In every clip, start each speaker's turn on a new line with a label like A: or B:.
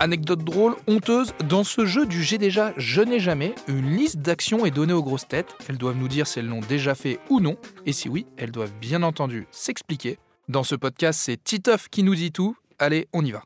A: Anecdote drôle, honteuse, dans ce jeu du J'ai déjà, je n'ai jamais, une liste d'actions est donnée aux grosses têtes. Elles doivent nous dire si elles l'ont déjà fait ou non, et si oui, elles doivent bien entendu s'expliquer. Dans ce podcast, c'est Titoff qui nous dit tout. Allez, on y va.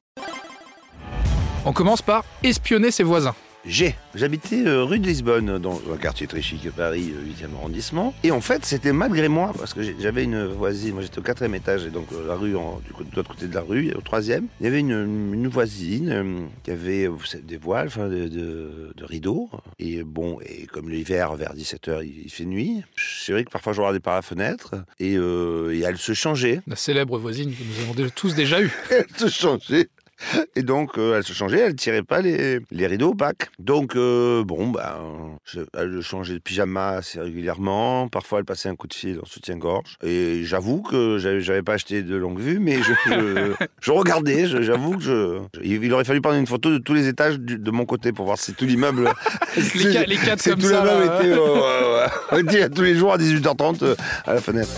A: On commence par espionner ses voisins.
B: J'ai. J'habitais euh, rue de Lisbonne, dans un quartier très chic de Paris, euh, 8e arrondissement. Et en fait, c'était malgré moi, parce que j'avais une voisine, moi j'étais au quatrième étage, et donc euh, la rue, en- du de l'autre côté de la rue, au troisième, il y avait une, une voisine euh, qui avait savez, des voiles, enfin de, de- de rideaux. Et bon, et comme l'hiver, vers 17h, il, il fait nuit, c'est vrai que parfois je regardais par la fenêtre, et, et elle se changeait.
A: La célèbre voisine que nous avons tous déjà eue.
B: elle se changeait. Et donc, euh, elle se changeait, elle tirait pas les, les rideaux opaques. Donc, euh, bon, ben, je- elle changeait de pyjama assez régulièrement. Parfois, elle passait un coup de fil en soutien-gorge. Et j'avoue que j'avais j'avais pas acheté de longue vue, mais je, je, je regardais, je- j'avoue que je, il il aurait fallu prendre une photo de tous les étages du- de mon côté pour voir si tout l'immeuble.
A: Les, ca- les quatre comme
B: tout
A: ça. là.
B: était, euh, ouais, était tous les jours à 18h30 euh, à la fenêtre.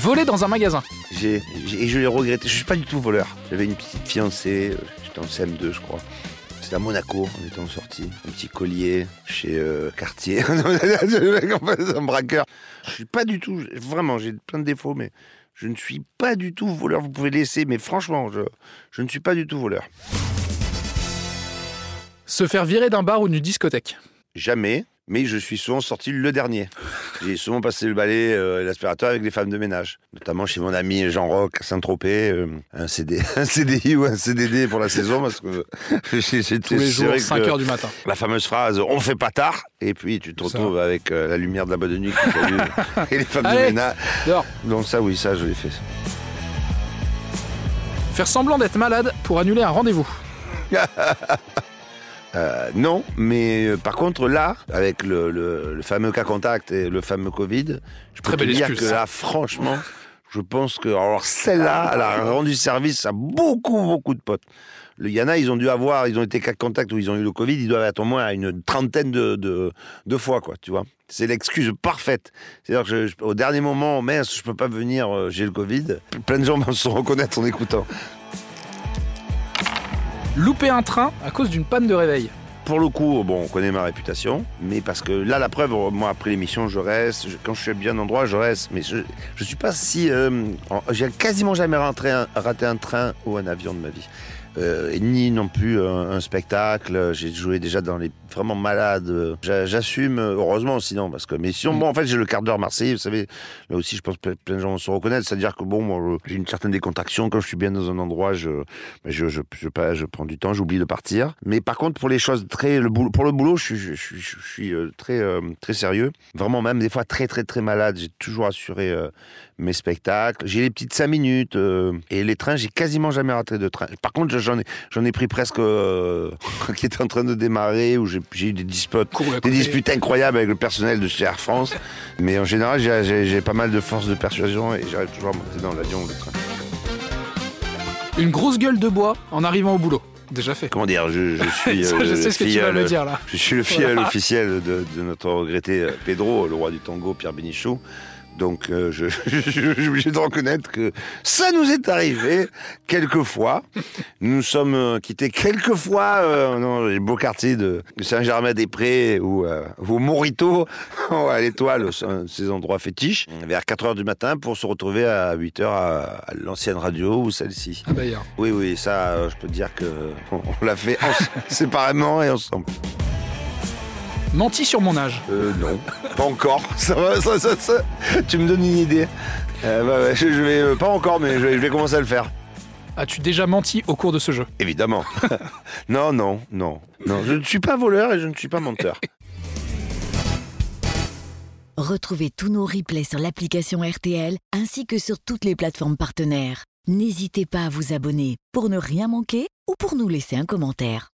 A: Voler dans un magasin.
B: J'ai, j'ai- et je l'ai regretté. Je suis pas du tout voleur. J'avais une petite fiancée, euh, j'étais en CM2, je crois. C'était à Monaco, on était en sortie. Un petit collier chez euh, Cartier. Un braqueur. Je suis pas du tout, vraiment, j'ai plein de défauts, mais je ne suis pas du tout voleur. Vous pouvez laisser, mais franchement, je, je ne suis pas du tout voleur.
A: Se faire virer d'un bar ou d'une discothèque?
B: Jamais, mais je suis souvent sorti le dernier. J'ai souvent passé le balai euh, et l'aspirateur avec les femmes de ménage, notamment chez mon ami Jean Roch à Saint-Tropez, euh, un, CD, un CDI ou un CDD pour la saison, parce que c'est-
A: Tous les jours,
B: vrai que
A: 5h du matin.
B: La fameuse phrase « on fait pas tard » et puis tu te retrouves avec euh, la lumière de la boîte de nuit qui s'allume et les femmes
A: Allez.
B: de ménage.
A: Dehors.
B: Donc ça, oui, ça, je l'ai fait.
A: Faire semblant d'être malade pour annuler un rendez-vous.
B: Euh, non, mais euh, par contre là, avec le, le- le fameux cas contact et le fameux Covid, je peux
A: Très
B: te
A: belle
B: dire
A: excuse.
B: que là, franchement, je pense que alors celle-là, elle a rendu service à beaucoup, beaucoup de potes. Il y en a, ils ont dû avoir, ils ont été cas contact ou ils ont eu le Covid, ils doivent être au moins à une trentaine de, de, de fois, quoi, tu vois. C'est l'excuse parfaite. C'est-à-dire que je- je- au dernier moment, mince, je peux pas venir, euh, j'ai le Covid. Plein de gens vont se reconnaître en écoutant.
A: Louper un train à cause d'une panne de réveil.
B: Pour le coup, bon, on connaît ma réputation, mais parce que là, la preuve, moi, après l'émission, je reste. Quand je suis bien endroit, je reste. Mais je, je suis pas si. euh, J'ai quasiment jamais raté un train ou un avion de ma vie. Euh, ni non plus un, un spectacle. J'ai joué déjà dans les vraiment malades. J'a- J'assume, heureusement, sinon, parce que. Mais sinon, bon, en fait, j'ai le quart d'heure Marseille. Vous savez, là aussi, je pense que ple- plein de gens vont se reconnaître. C'est-à-dire que bon, moi, j'ai une certaine décontraction quand je suis bien dans un endroit. Je, je, je, je, pas- je prends du temps, j'oublie de partir. Mais par contre, pour les choses très, le boulot, pour le boulot, je suis, je, suis- je suis euh, très, euh, très sérieux. Vraiment, même des fois très, très, très malade. J'ai toujours assuré euh, mes spectacles. J'ai les petites 5 minutes. euh, et les trains, j'ai quasiment jamais raté de train. Par contre, j'en ai, j'en ai pris presque euh, qui était en train de démarrer, où j'ai j'ai eu des disputes. Des incroyables avec le personnel de chez Air France. Mais en général, j'ai- j'ai j'ai pas mal de force de persuasion et j'arrive toujours à monter dans l'avion ou le train.
A: Une grosse gueule de bois en arrivant au boulot. Déjà fait.
B: Comment dire, je, je suis.
A: Ça,
B: euh,
A: je sais ce que tu vas me dire là.
B: Je suis le
A: Voilà.
B: officiel de, de notre regretté euh, Pedro, le roi du tango, Pierre Bénichou. Donc, euh, je, je- je- je suis obligé de reconnaître que ça nous est arrivé quelquefois. Nous sommes euh, quittés quelquefois euh, dans les beaux quartiers de, de Saint-Germain-des-Prés ou, euh, ou Morito, à l'Étoile, ce- ces endroits fétiches, vers 4 heures du matin pour se retrouver à 8 heures à, à l'ancienne radio ou celle-ci.
A: Ah bah.
B: Oui, oui, ça, euh, je peux dire que on, on l'a fait en- séparément et ensemble.
A: Menti sur mon âge.
B: Euh, non, pas encore. Ça va, ça, ça, ça. Tu me donnes une idée. Euh, bah, je, je vais euh, pas encore, mais je vais, je vais commencer à le faire.
A: As-tu déjà menti au cours de ce jeu?
B: Évidemment. non, non, non, non. Je ne suis pas voleur et je ne suis pas menteur.
C: Retrouvez tous nos replays sur l'application RTL ainsi que sur toutes les plateformes partenaires. N'hésitez pas à vous abonner pour ne rien manquer ou pour nous laisser un commentaire.